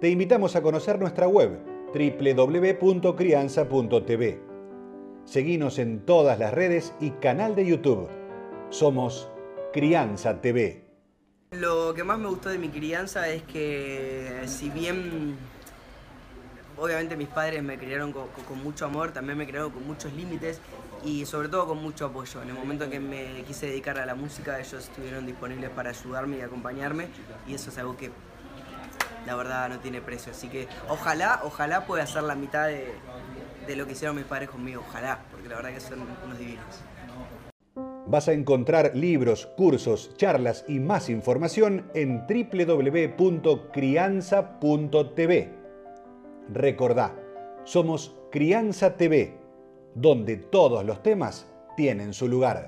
Te invitamos a conocer nuestra web www.crianza.tv. Seguinos en todas las redes y canal de YouTube. Somos Crianza TV. Lo que más me gustó de mi crianza es que si bien obviamente mis padres me criaron con, mucho amor, también me criaron con muchos límites y sobre todo con mucho apoyo. En el momento en que me quise dedicar a la música, ellos estuvieron disponibles para ayudarme y acompañarme y eso es algo que la verdad no tiene precio. Así que ojalá, ojalá pueda ser la mitad de, de lo que hicieron mis padres conmigo, ojalá, porque la verdad que son unos divinos. Vas a encontrar libros, cursos, charlas y más información en www.crianza.tv. Recordá, somos Crianza TV, donde todos los temas tienen su lugar.